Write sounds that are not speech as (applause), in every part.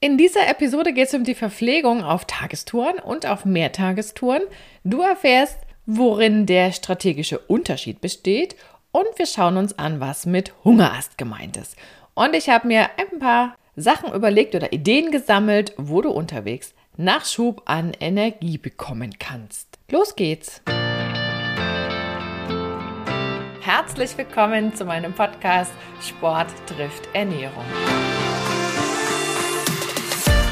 In dieser Episode geht es um die Verpflegung auf Tagestouren und auf Mehrtagestouren. Du erfährst, worin der strategische Unterschied besteht und wir schauen uns an, was mit Hungerast gemeint ist. Und ich habe mir ein paar Sachen überlegt oder Ideen gesammelt, wo du unterwegs Nachschub an Energie bekommen kannst. Los geht's! Herzlich willkommen zu meinem Podcast Sport trifft Ernährung.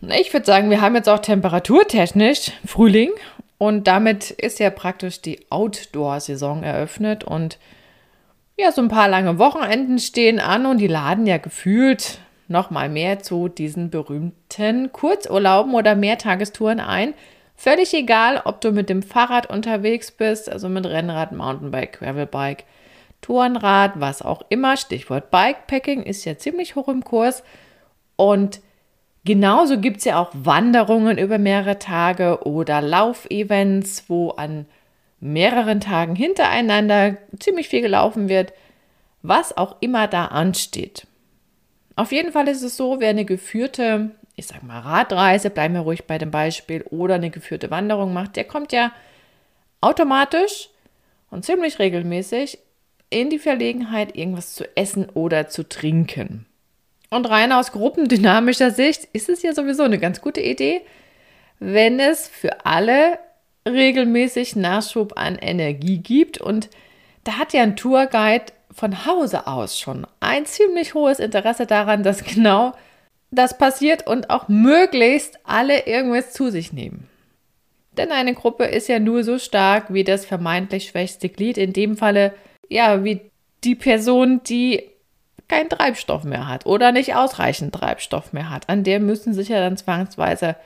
Ich würde sagen, wir haben jetzt auch temperaturtechnisch Frühling und damit ist ja praktisch die Outdoor-Saison eröffnet und ja, so ein paar lange Wochenenden stehen an und die laden ja gefühlt noch mal mehr zu diesen berühmten Kurzurlauben oder Mehrtagestouren ein. Völlig egal, ob du mit dem Fahrrad unterwegs bist, also mit Rennrad, Mountainbike, Gravelbike, Tourenrad, was auch immer. Stichwort Bikepacking ist ja ziemlich hoch im Kurs. Und Genauso gibt es ja auch Wanderungen über mehrere Tage oder Laufevents, wo an mehreren Tagen hintereinander ziemlich viel gelaufen wird, was auch immer da ansteht. Auf jeden Fall ist es so, wer eine geführte, ich sag mal Radreise, bleiben wir ruhig bei dem Beispiel, oder eine geführte Wanderung macht, der kommt ja automatisch und ziemlich regelmäßig in die Verlegenheit, irgendwas zu essen oder zu trinken. Und rein aus gruppendynamischer Sicht ist es ja sowieso eine ganz gute Idee, wenn es für alle regelmäßig Nachschub an Energie gibt. Und da hat ja ein Tourguide von Hause aus schon ein ziemlich hohes Interesse daran, dass genau das passiert und auch möglichst alle irgendwas zu sich nehmen. Denn eine Gruppe ist ja nur so stark wie das vermeintlich schwächste Glied, in dem Falle ja wie die Person, die keinen Treibstoff mehr hat oder nicht ausreichend Treibstoff mehr hat. An der müssen sich ja dann zwangsweise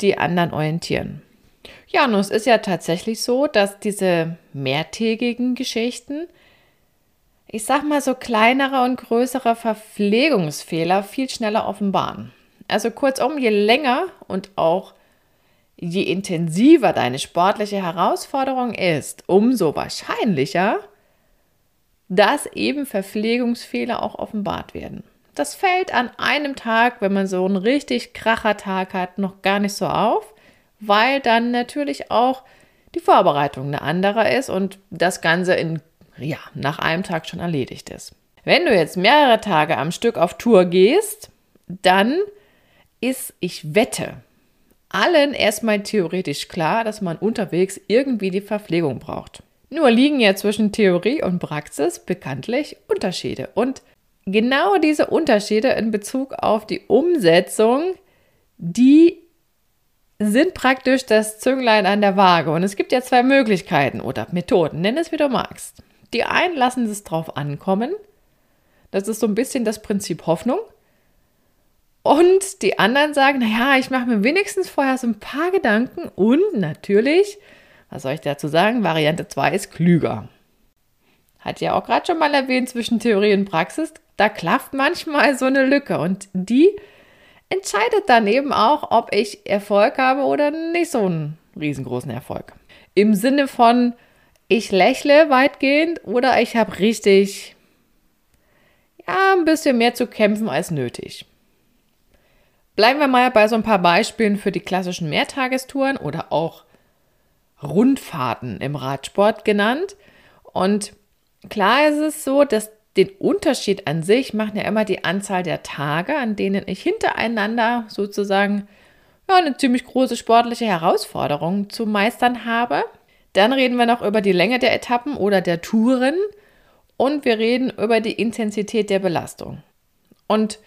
die anderen orientieren. Ja, nun es ist ja tatsächlich so, dass diese mehrtägigen Geschichten, ich sag mal so kleinere und größere Verpflegungsfehler viel schneller offenbaren. Also kurzum, je länger und auch je intensiver deine sportliche Herausforderung ist, umso wahrscheinlicher dass eben Verpflegungsfehler auch offenbart werden. Das fällt an einem Tag, wenn man so einen richtig kracher Tag hat, noch gar nicht so auf, weil dann natürlich auch die Vorbereitung eine andere ist und das Ganze in, ja, nach einem Tag schon erledigt ist. Wenn du jetzt mehrere Tage am Stück auf Tour gehst, dann ist, ich wette, allen erstmal theoretisch klar, dass man unterwegs irgendwie die Verpflegung braucht. Nur liegen ja zwischen Theorie und Praxis bekanntlich Unterschiede. Und genau diese Unterschiede in Bezug auf die Umsetzung, die sind praktisch das Zünglein an der Waage. Und es gibt ja zwei Möglichkeiten oder Methoden, nenn es wie du magst. Die einen lassen es drauf ankommen. Das ist so ein bisschen das Prinzip Hoffnung. Und die anderen sagen, naja, ich mache mir wenigstens vorher so ein paar Gedanken und natürlich was soll ich dazu sagen? Variante 2 ist klüger. Hat ja auch gerade schon mal erwähnt, zwischen Theorie und Praxis, da klafft manchmal so eine Lücke und die entscheidet dann eben auch, ob ich Erfolg habe oder nicht so einen riesengroßen Erfolg. Im Sinne von, ich lächle weitgehend oder ich habe richtig, ja, ein bisschen mehr zu kämpfen als nötig. Bleiben wir mal bei so ein paar Beispielen für die klassischen Mehrtagestouren oder auch Rundfahrten im Radsport genannt. Und klar ist es so, dass den Unterschied an sich machen ja immer die Anzahl der Tage, an denen ich hintereinander sozusagen ja, eine ziemlich große sportliche Herausforderung zu meistern habe. Dann reden wir noch über die Länge der Etappen oder der Touren und wir reden über die Intensität der Belastung. Und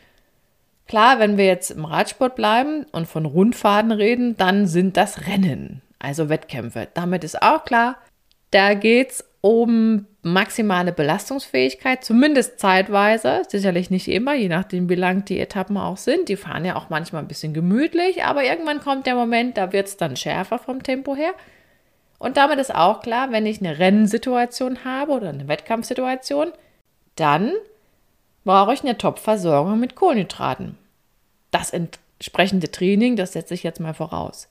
klar, wenn wir jetzt im Radsport bleiben und von Rundfahrten reden, dann sind das Rennen also Wettkämpfe. Damit ist auch klar, da geht es um maximale Belastungsfähigkeit, zumindest zeitweise, sicherlich nicht immer, je nachdem, wie lang die Etappen auch sind. Die fahren ja auch manchmal ein bisschen gemütlich, aber irgendwann kommt der Moment, da wird es dann schärfer vom Tempo her. Und damit ist auch klar, wenn ich eine Rennsituation habe oder eine Wettkampfsituation, dann brauche ich eine Top-Versorgung mit Kohlenhydraten. Das entsprechende Training, das setze ich jetzt mal voraus.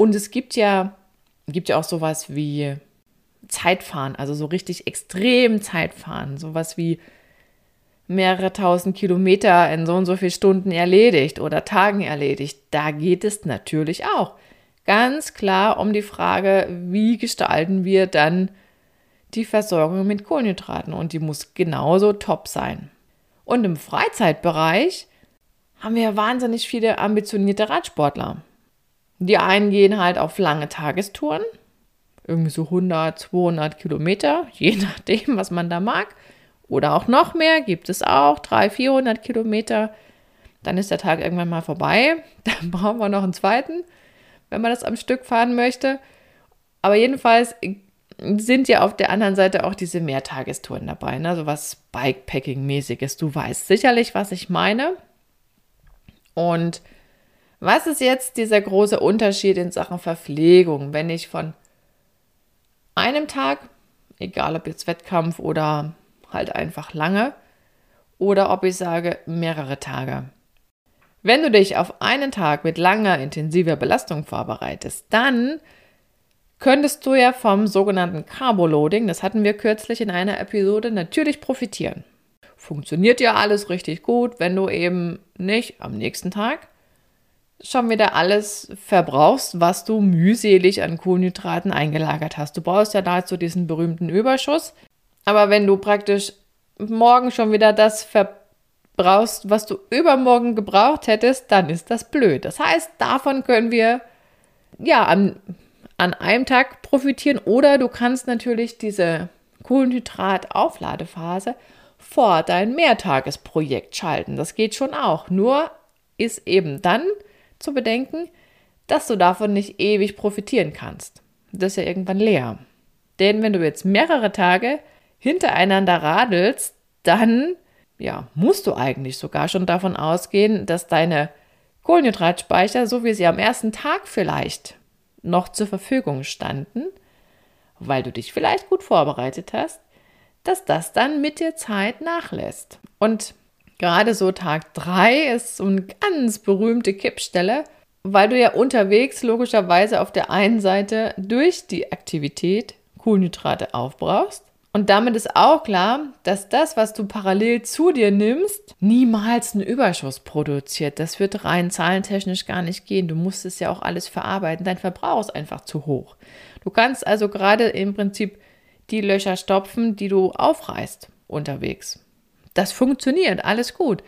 Und es gibt ja, gibt ja auch sowas wie Zeitfahren, also so richtig extrem Zeitfahren, sowas wie mehrere tausend Kilometer in so und so vielen Stunden erledigt oder Tagen erledigt. Da geht es natürlich auch ganz klar um die Frage, wie gestalten wir dann die Versorgung mit Kohlenhydraten und die muss genauso top sein. Und im Freizeitbereich haben wir wahnsinnig viele ambitionierte Radsportler. Die einen gehen halt auf lange Tagestouren, irgendwie so 100, 200 Kilometer, (laughs) je nachdem, was man da mag. Oder auch noch mehr, gibt es auch, 300, 400 Kilometer. Dann ist der Tag irgendwann mal vorbei. (laughs) Dann brauchen wir noch einen zweiten, wenn man das am Stück fahren möchte. Aber jedenfalls sind ja auf der anderen Seite auch diese Mehrtagestouren dabei, ne? so was Bikepacking-mäßiges. Du weißt sicherlich, was ich meine. Und was ist jetzt dieser große Unterschied in Sachen Verpflegung, wenn ich von einem Tag, egal ob jetzt Wettkampf oder halt einfach lange, oder ob ich sage mehrere Tage. Wenn du dich auf einen Tag mit langer, intensiver Belastung vorbereitest, dann könntest du ja vom sogenannten Carboloading, das hatten wir kürzlich in einer Episode, natürlich profitieren. Funktioniert ja alles richtig gut, wenn du eben nicht am nächsten Tag schon wieder alles verbrauchst, was du mühselig an Kohlenhydraten eingelagert hast. Du brauchst ja dazu diesen berühmten Überschuss. Aber wenn du praktisch morgen schon wieder das verbrauchst, was du übermorgen gebraucht hättest, dann ist das blöd. Das heißt, davon können wir ja an, an einem Tag profitieren oder du kannst natürlich diese Kohlenhydrataufladephase vor dein Mehrtagesprojekt schalten. Das geht schon auch. Nur ist eben dann zu bedenken, dass du davon nicht ewig profitieren kannst. Das ist ja irgendwann leer. Denn wenn du jetzt mehrere Tage hintereinander radelst, dann ja, musst du eigentlich sogar schon davon ausgehen, dass deine Kohlenhydratspeicher, so wie sie am ersten Tag vielleicht noch zur Verfügung standen, weil du dich vielleicht gut vorbereitet hast, dass das dann mit der Zeit nachlässt. Und Gerade so Tag 3 ist so eine ganz berühmte Kippstelle, weil du ja unterwegs logischerweise auf der einen Seite durch die Aktivität Kohlenhydrate aufbrauchst. Und damit ist auch klar, dass das, was du parallel zu dir nimmst, niemals einen Überschuss produziert. Das wird rein zahlentechnisch gar nicht gehen. Du musst es ja auch alles verarbeiten. Dein Verbrauch ist einfach zu hoch. Du kannst also gerade im Prinzip die Löcher stopfen, die du aufreißt unterwegs. Das funktioniert, alles gut.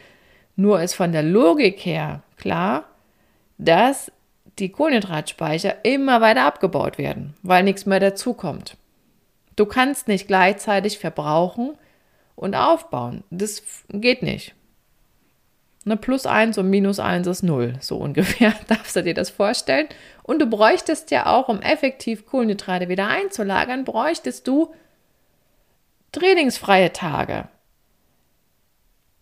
Nur ist von der Logik her klar, dass die Kohlenhydratspeicher immer weiter abgebaut werden, weil nichts mehr dazukommt. Du kannst nicht gleichzeitig verbrauchen und aufbauen. Das geht nicht. Eine Plus 1 und Minus 1 ist 0, so ungefähr. (laughs) Darfst du dir das vorstellen? Und du bräuchtest ja auch, um effektiv Kohlenhydrate wieder einzulagern, bräuchtest du trainingsfreie Tage.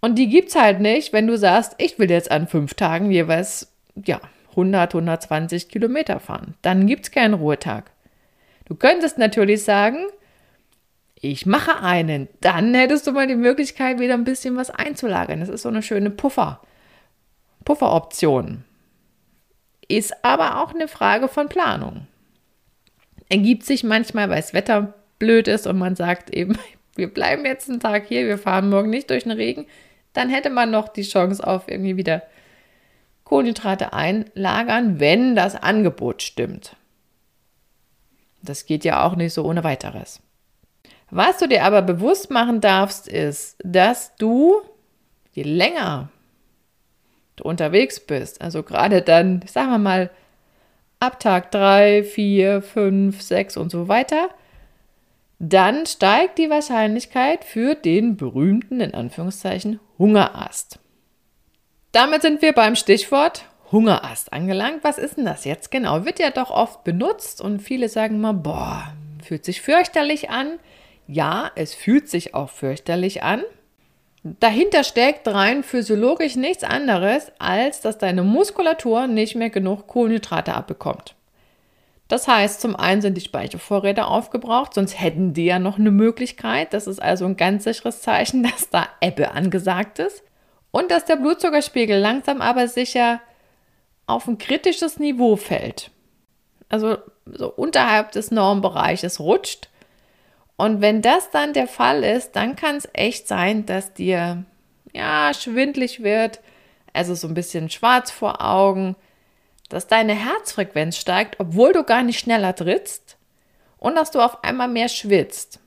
Und die gibt es halt nicht, wenn du sagst, ich will jetzt an fünf Tagen jeweils ja, 100, 120 Kilometer fahren. Dann gibt es keinen Ruhetag. Du könntest natürlich sagen, ich mache einen. Dann hättest du mal die Möglichkeit, wieder ein bisschen was einzulagern. Das ist so eine schöne Puffer. Pufferoption. Ist aber auch eine Frage von Planung. Ergibt sich manchmal, weil das Wetter blöd ist und man sagt eben, (laughs) wir bleiben jetzt einen Tag hier, wir fahren morgen nicht durch den Regen dann hätte man noch die Chance auf irgendwie wieder Kohlenhydrate einlagern, wenn das Angebot stimmt. Das geht ja auch nicht so ohne weiteres. Was du dir aber bewusst machen darfst, ist, dass du, je länger du unterwegs bist, also gerade dann, sagen wir mal, ab Tag 3, 4, 5, 6 und so weiter, dann steigt die Wahrscheinlichkeit für den berühmten, in Anführungszeichen, Hungerast. Damit sind wir beim Stichwort Hungerast angelangt. Was ist denn das jetzt genau? Wird ja doch oft benutzt und viele sagen mal, boah, fühlt sich fürchterlich an. ja, es fühlt sich auch fürchterlich an. Dahinter steckt rein physiologisch nichts anderes, als dass deine Muskulatur nicht mehr genug Kohlenhydrate abbekommt. Das heißt, zum einen sind die Speichervorräte aufgebraucht, sonst hätten die ja noch eine Möglichkeit. Das ist also ein ganz sicheres Zeichen, (laughs) dass da Ebbe angesagt ist. Und dass der Blutzuckerspiegel langsam aber sicher auf ein kritisches Niveau fällt. Also so unterhalb des Normbereiches rutscht. Und wenn das dann der Fall ist, dann kann es echt sein, dass dir ja schwindlig wird, also so ein bisschen schwarz vor Augen, dass deine Herzfrequenz steigt, obwohl du gar nicht schneller trittst und dass du auf einmal mehr schwitzt.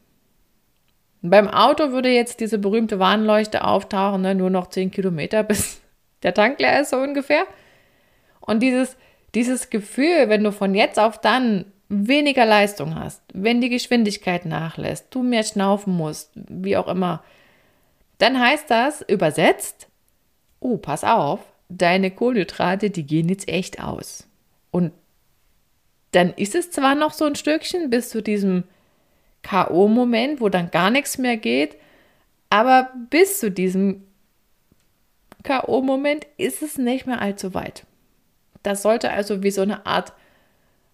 Beim Auto würde jetzt diese berühmte Warnleuchte auftauchen, ne? nur noch 10 Kilometer (laughs) bis der Tank leer ist so ungefähr. Und dieses, dieses Gefühl, wenn du von jetzt auf dann weniger Leistung hast, wenn die Geschwindigkeit nachlässt, du mehr schnaufen musst, wie auch immer, dann heißt das übersetzt, oh, pass auf, deine Kohlenhydrate, die gehen jetzt echt aus. Und dann ist es zwar noch so ein Stückchen bis zu diesem K.O.-Moment, wo dann gar nichts mehr geht, aber bis zu diesem K.O.-Moment ist es nicht mehr allzu weit. Das sollte also wie so eine Art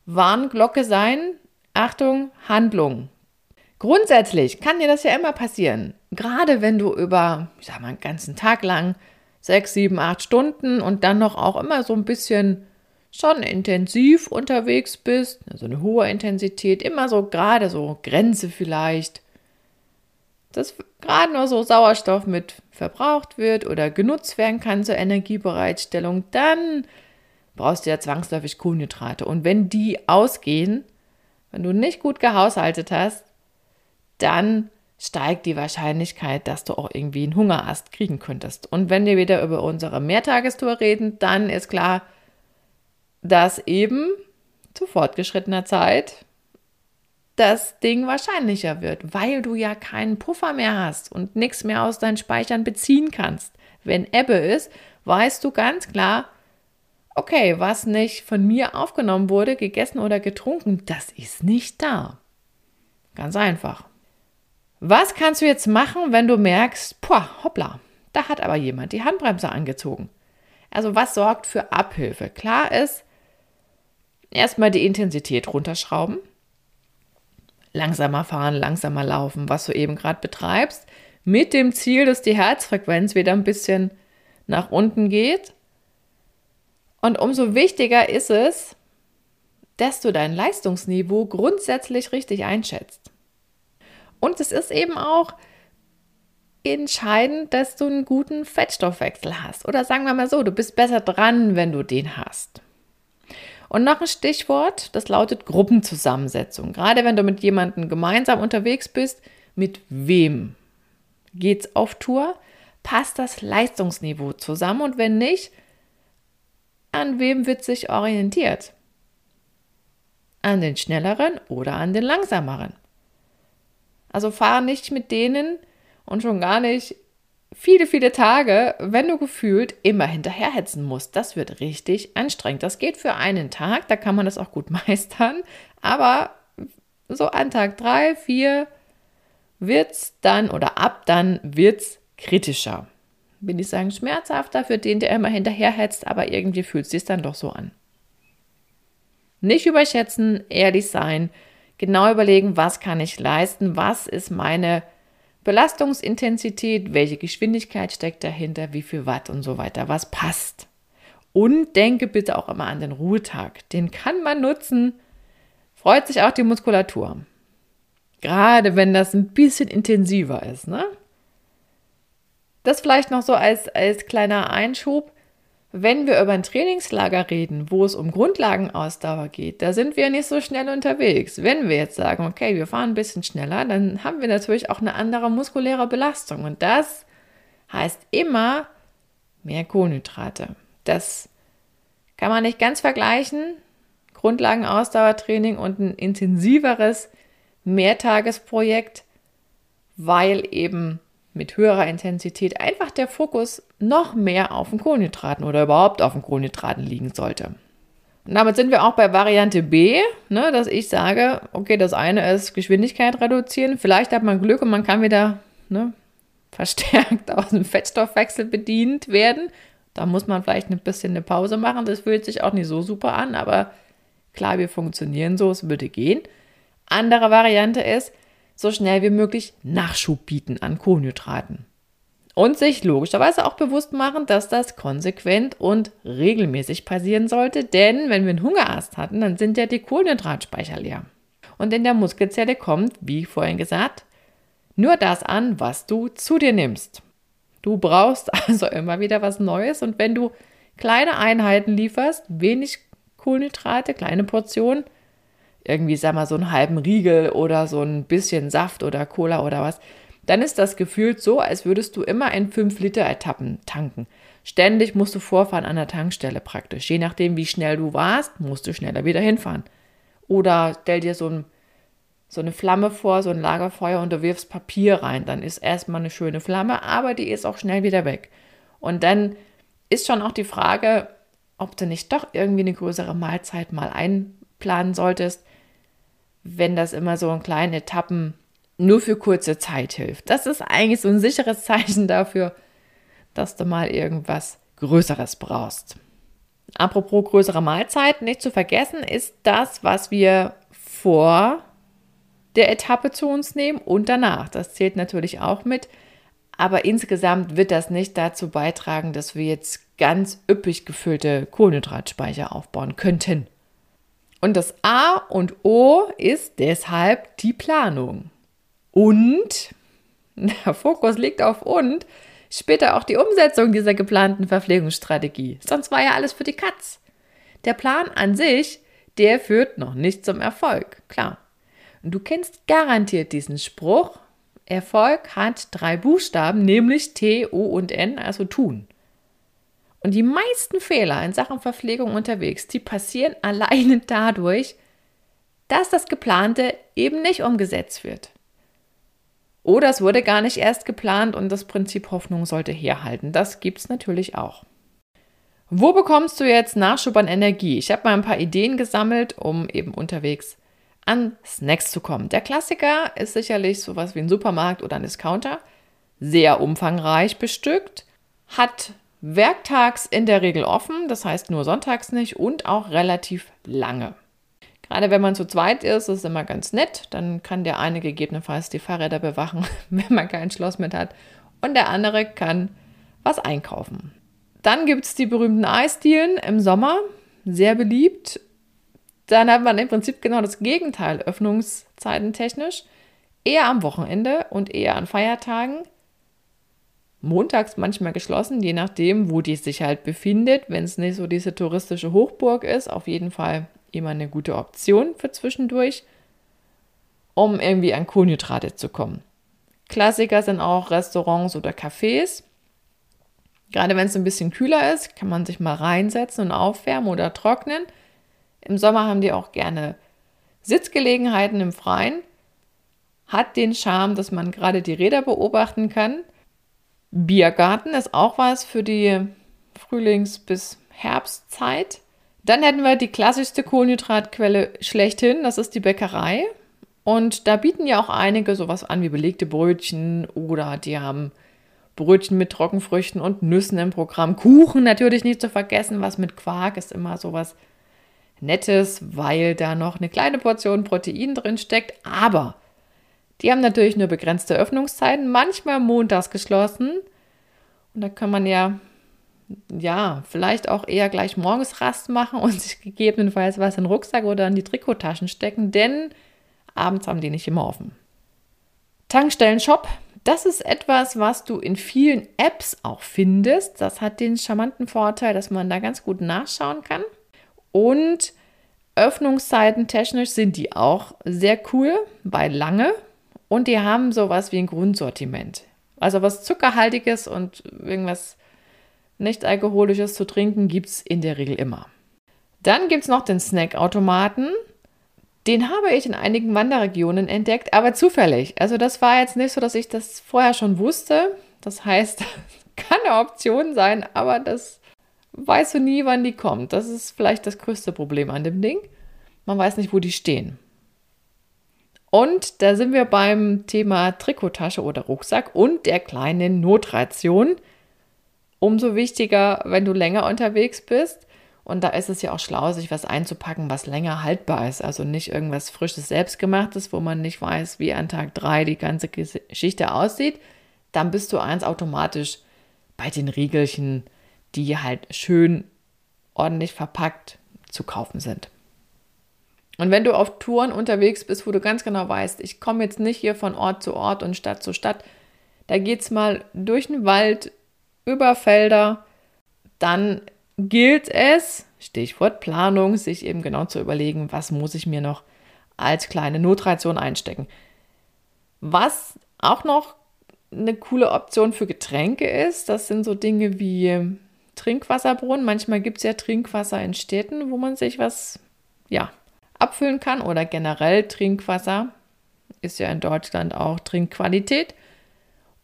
Warnglocke sein. Achtung, Handlung. Grundsätzlich kann dir das ja immer passieren. Gerade wenn du über, ich sag mal, einen ganzen Tag lang sechs, sieben, acht Stunden und dann noch auch immer so ein bisschen schon intensiv unterwegs bist, also eine hohe Intensität, immer so gerade so Grenze vielleicht, dass gerade nur so Sauerstoff mit verbraucht wird oder genutzt werden kann zur Energiebereitstellung, dann brauchst du ja zwangsläufig Kohlenhydrate. Und wenn die ausgehen, wenn du nicht gut gehaushaltet hast, dann steigt die Wahrscheinlichkeit, dass du auch irgendwie einen Hungerast kriegen könntest. Und wenn wir wieder über unsere Mehrtagestour reden, dann ist klar, dass eben zu fortgeschrittener Zeit das Ding wahrscheinlicher wird, weil du ja keinen Puffer mehr hast und nichts mehr aus deinen Speichern beziehen kannst. Wenn Ebbe ist, weißt du ganz klar, okay, was nicht von mir aufgenommen wurde, gegessen oder getrunken, das ist nicht da. Ganz einfach. Was kannst du jetzt machen, wenn du merkst, boah, hoppla, da hat aber jemand die Handbremse angezogen? Also was sorgt für Abhilfe? Klar ist, erstmal die Intensität runterschrauben, langsamer fahren, langsamer laufen, was du eben gerade betreibst, mit dem Ziel, dass die Herzfrequenz wieder ein bisschen nach unten geht. Und umso wichtiger ist es, dass du dein Leistungsniveau grundsätzlich richtig einschätzt. Und es ist eben auch entscheidend, dass du einen guten Fettstoffwechsel hast. Oder sagen wir mal so, du bist besser dran, wenn du den hast. Und noch ein Stichwort, das lautet Gruppenzusammensetzung. Gerade wenn du mit jemandem gemeinsam unterwegs bist, mit wem geht's auf Tour? Passt das Leistungsniveau zusammen? Und wenn nicht, an wem wird sich orientiert? An den schnelleren oder an den langsameren? Also fahr nicht mit denen und schon gar nicht viele, viele Tage, wenn du gefühlt immer hinterherhetzen musst. Das wird richtig anstrengend. Das geht für einen Tag, da kann man das auch gut (laughs) meistern. Aber so an Tag drei, vier wird es dann oder ab dann wird es kritischer. Will ich sagen, schmerzhafter für den, der immer hinterherhetzt, aber irgendwie fühlt es sich dann doch so an. Nicht überschätzen, ehrlich sein, genau überlegen, was kann ich leisten, was ist meine Belastungsintensität, welche Geschwindigkeit steckt dahinter, wie viel Watt und so weiter, was passt. Und denke bitte auch immer an den Ruhetag. Den kann man nutzen. Freut sich auch die Muskulatur. Gerade wenn das ein bisschen intensiver ist. Ne? Das vielleicht noch so als, als kleiner Einschub. Wenn wir über ein Trainingslager reden, wo es um Grundlagenausdauer geht, da sind wir nicht so schnell unterwegs. Wenn wir jetzt sagen, okay, wir fahren ein bisschen schneller, dann haben wir natürlich auch eine andere muskuläre Belastung. Und das heißt immer mehr Kohlenhydrate. Das kann man nicht ganz vergleichen. Grundlagenausdauertraining und ein intensiveres Mehrtagesprojekt, weil eben mit höherer Intensität einfach der Fokus noch mehr auf den Kohlenhydraten oder überhaupt auf den Kohlenhydraten liegen sollte. Und damit sind wir auch bei Variante B, ne, dass ich sage, okay, das eine ist Geschwindigkeit reduzieren. Vielleicht hat man Glück und man kann wieder ne, verstärkt (laughs) aus dem Fettstoffwechsel bedient werden. Da muss man vielleicht ein bisschen eine Pause machen. Das fühlt sich auch nicht so super an, aber klar, wir funktionieren so, es würde gehen. Andere Variante ist, so schnell wie möglich Nachschub bieten an Kohlenhydraten. Und sich logischerweise auch bewusst machen, dass das konsequent und regelmäßig passieren sollte, denn wenn wir einen Hungerast hatten, dann sind ja die Kohlenhydratspeicher leer. Und in der Muskelzelle kommt, wie vorhin gesagt, nur das an, was du zu dir nimmst. Du brauchst (laughs) also immer wieder was Neues und wenn du kleine Einheiten lieferst, wenig Kohlenhydrate, kleine Portionen, irgendwie, sag mal, so einen halben Riegel oder so ein bisschen Saft oder Cola oder was, dann ist das gefühlt so, als würdest du immer in 5-Liter-Etappen tanken. Ständig musst du vorfahren an der Tankstelle praktisch. Je nachdem, wie schnell du warst, musst du schneller wieder hinfahren. Oder stell dir so, ein, so eine Flamme vor, so ein Lagerfeuer und du wirfst Papier rein. Dann ist erstmal eine schöne Flamme, aber die ist auch schnell wieder weg. Und dann ist schon auch die Frage, ob du nicht doch irgendwie eine größere Mahlzeit mal einplanen solltest wenn das immer so in kleinen Etappen nur für kurze Zeit hilft. Das ist eigentlich so ein sicheres (laughs) Zeichen dafür, dass du mal irgendwas Größeres brauchst. Apropos größere Mahlzeiten, nicht zu vergessen ist das, was wir vor der Etappe zu uns nehmen und danach. Das zählt natürlich auch mit. Aber insgesamt wird das nicht dazu beitragen, dass wir jetzt ganz üppig gefüllte Kohlenhydratspeicher aufbauen könnten. Und das A und O ist deshalb die Planung. Und, (laughs) der Fokus liegt auf und, später auch die Umsetzung dieser geplanten Verpflegungsstrategie. Sonst war ja alles für die Katz. Der Plan an sich, der führt noch nicht zum Erfolg, klar. Und du kennst garantiert diesen Spruch, Erfolg hat drei Buchstaben, nämlich T, O und N, also tun. Und die meisten Fehler in Sachen Verpflegung unterwegs, die passieren (laughs) alleine dadurch, dass das Geplante eben nicht umgesetzt wird. Oder es wurde gar nicht erst geplant und das Prinzip Hoffnung sollte herhalten. Das gibt es natürlich auch. Wo bekommst du jetzt Nachschub an Energie? Ich habe mal ein paar Ideen gesammelt, um eben unterwegs an Snacks zu kommen. Der Klassiker ist sicherlich sowas wie ein Supermarkt oder ein Discounter. Sehr umfangreich bestückt, hat werktags in der Regel offen, das heißt nur sonntags nicht und auch relativ lange. Gerade wenn man zu zweit ist, ist es immer ganz nett. Dann kann der eine gegebenenfalls die Fahrräder bewachen, (laughs) wenn man kein Schloss mit hat. Und der andere kann was einkaufen. Dann gibt es die berühmten Eisdielen im Sommer, sehr beliebt. Dann hat man im Prinzip genau das Gegenteil, öffnungszeiten technisch. Eher am Wochenende und eher an Feiertagen montags manchmal geschlossen, je nachdem, wo die sich halt befindet. Wenn es nicht so diese touristische Hochburg ist, auf jeden Fall immer eine gute Option für zwischendurch, um irgendwie an Kohlenhydrate zu kommen. Klassiker sind auch Restaurants oder Cafés. Gerade wenn es ein bisschen kühler ist, kann man sich mal reinsetzen und aufwärmen oder trocknen. Im Sommer haben die auch gerne Sitzgelegenheiten im Freien. Hat den Charme, dass man gerade die Räder beobachten kann Biergarten ist auch was für die Frühlings- bis Herbstzeit. Dann hätten wir die klassischste Kohlenhydratquelle schlechthin, das ist die Bäckerei. Und da bieten ja auch einige sowas an wie belegte Brötchen oder die haben Brötchen mit Trockenfrüchten und Nüssen im Programm. Kuchen natürlich nicht zu vergessen, was mit Quark ist immer sowas Nettes, weil da noch eine kleine Portion Protein drin steckt. Aber die haben natürlich nur begrenzte Öffnungszeiten, manchmal montags geschlossen. Und da kann man ja, ja, vielleicht auch eher gleich morgens Rast machen und (laughs) sich gegebenenfalls was in den Rucksack oder in die Trikottaschen stecken, denn abends haben die nicht immer offen. Tankstellen-Shop, das ist etwas, was du in vielen Apps auch findest. Das hat den charmanten Vorteil, dass man da ganz gut nachschauen kann. Und Öffnungszeiten technisch sind die auch sehr cool, weil lange und die haben sowas wie ein Grundsortiment. Also was Zuckerhaltiges und irgendwas nicht alkoholisches zu trinken gibt es in der Regel immer. Dann gibt es noch den Snackautomaten. Den habe ich in einigen Wanderregionen entdeckt, aber zufällig. Also das war jetzt nicht so, dass ich das vorher schon wusste. Das heißt, (laughs) kann eine Option sein, aber das weißt du nie, wann die kommt. Das ist vielleicht das größte Problem an dem Ding. Man weiß nicht, wo die stehen. Und da sind wir beim Thema Trikottasche oder Rucksack und der kleinen Notration. Umso wichtiger, wenn du länger unterwegs bist. Und da ist es ja auch schlau, sich was einzupacken, was länger haltbar ist. Also nicht irgendwas frisches, selbstgemachtes, wo man nicht weiß, wie an Tag drei die ganze Geschichte aussieht. Dann bist du eins automatisch bei den Riegelchen, die halt schön ordentlich verpackt zu kaufen sind. Und wenn du auf Touren unterwegs bist, wo du ganz genau weißt, ich komme jetzt nicht hier von Ort zu Ort und Stadt zu Stadt, da geht es mal durch den Wald, über Felder, dann gilt es, Stichwort Planung, sich eben genau zu überlegen, was muss ich mir noch als kleine Notration einstecken. Was auch noch eine coole Option für Getränke ist, das sind so Dinge wie Trinkwasserbrunnen. Manchmal gibt es ja Trinkwasser in Städten, wo man sich was ja, abfüllen kann oder generell Trinkwasser. Ist ja in Deutschland auch Trinkqualität.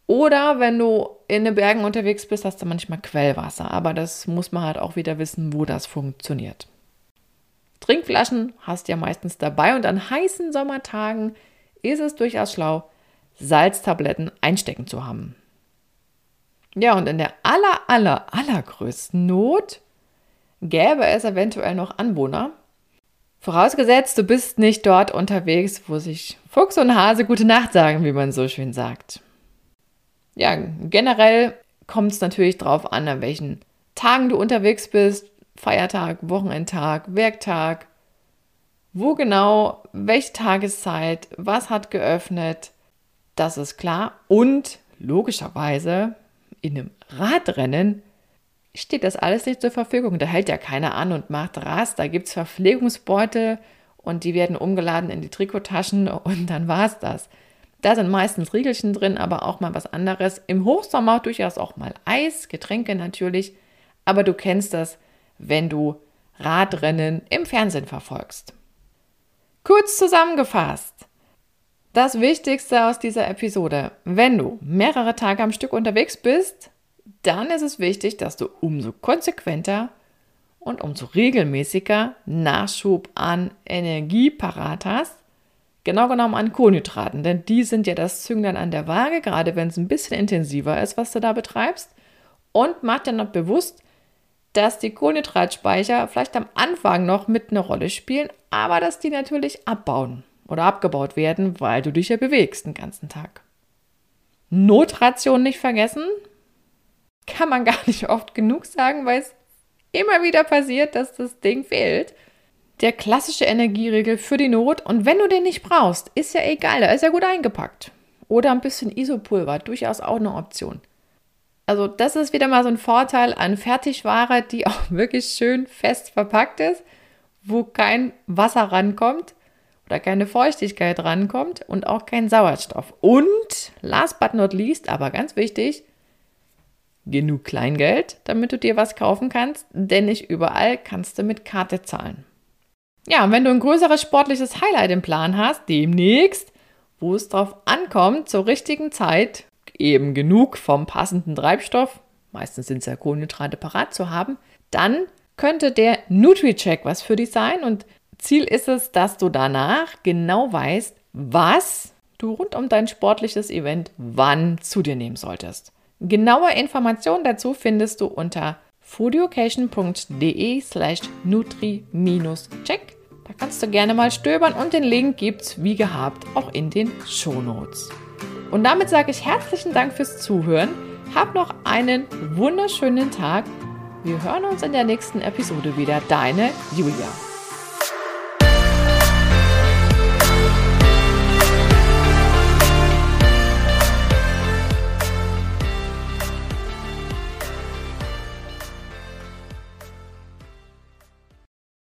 Oder wenn du in den Bergen unterwegs bist, hast du manchmal Quellwasser. Aber das muss man halt auch wieder wissen, wo das funktioniert. Trinkflaschen hast du ja meistens dabei und an heißen Sommertagen ist es durchaus schlau, Salztabletten einstecken zu haben. Ja, und in der aller, aller, allergrößten Not gäbe es eventuell noch Anwohner, Vorausgesetzt, du bist nicht dort unterwegs, wo sich Fuchs und Hase gute Nacht sagen, wie man so schön sagt. Ja, generell kommt es natürlich darauf an, an welchen Tagen du unterwegs bist. Feiertag, Wochenendtag, Werktag. Wo genau, welche Tageszeit, was hat geöffnet, das ist klar. Und logischerweise in einem Radrennen steht das alles nicht zur Verfügung. Da hält ja keiner an und macht Rast. Da gibt es Verpflegungsbeute und die werden umgeladen in die Trikottaschen und dann war es das. Da sind meistens Riegelchen drin, aber auch mal was anderes. Im Hochsommer durchaus auch mal Eis, Getränke natürlich. Aber du kennst das, wenn du Radrennen im Fernsehen verfolgst. Kurz zusammengefasst. Das Wichtigste aus dieser Episode. Wenn du mehrere Tage am Stück unterwegs bist, dann ist es wichtig, dass du umso konsequenter und umso regelmäßiger Nachschub an Energie parat hast. Genau genommen an Kohlenhydraten, denn die sind ja das Zünglein an der Waage, gerade wenn es ein bisschen intensiver ist, was du da betreibst. Und mach dir noch bewusst, dass die Kohlenhydratspeicher vielleicht am Anfang noch mit eine Rolle spielen, aber dass die natürlich abbauen oder abgebaut werden, weil du dich ja bewegst den ganzen Tag. Notration nicht vergessen, kann man gar nicht oft genug sagen, weil es immer wieder passiert, dass das Ding fehlt. Der klassische Energieriegel für die Not und wenn du den nicht brauchst, ist ja egal, da ist ja gut eingepackt. Oder ein bisschen Isopulver, durchaus auch eine Option. Also das ist wieder mal so ein Vorteil an Fertigware, die (laughs) auch wirklich schön fest verpackt ist, wo kein Wasser rankommt oder keine Feuchtigkeit rankommt und auch kein Sauerstoff. Und last but not least, aber ganz wichtig, genug Kleingeld, damit du dir was kaufen kannst, denn nicht überall kannst du mit Karte zahlen. Ja, und wenn du ein größeres sportliches Highlight im Plan hast, demnächst, wo es drauf ankommt, zur richtigen Zeit eben genug vom passenden Treibstoff, meistens sind es ja Kohlenhydrate parat zu haben, dann könnte der Nutri-Check was für dich sein und Ziel ist es, dass du danach genau weißt, was du rund um dein sportliches Event wann zu dir nehmen solltest. Genaue Informationen dazu findest du unter foodeducation.de slash nutri-check. Da kannst du gerne mal stöbern und den Link gibt's wie gehabt auch in den Shownotes. Und damit sage ich herzlichen Dank fürs Zuhören. Hab noch einen wunderschönen Tag. Wir hören uns in der nächsten Episode wieder. Deine Julia.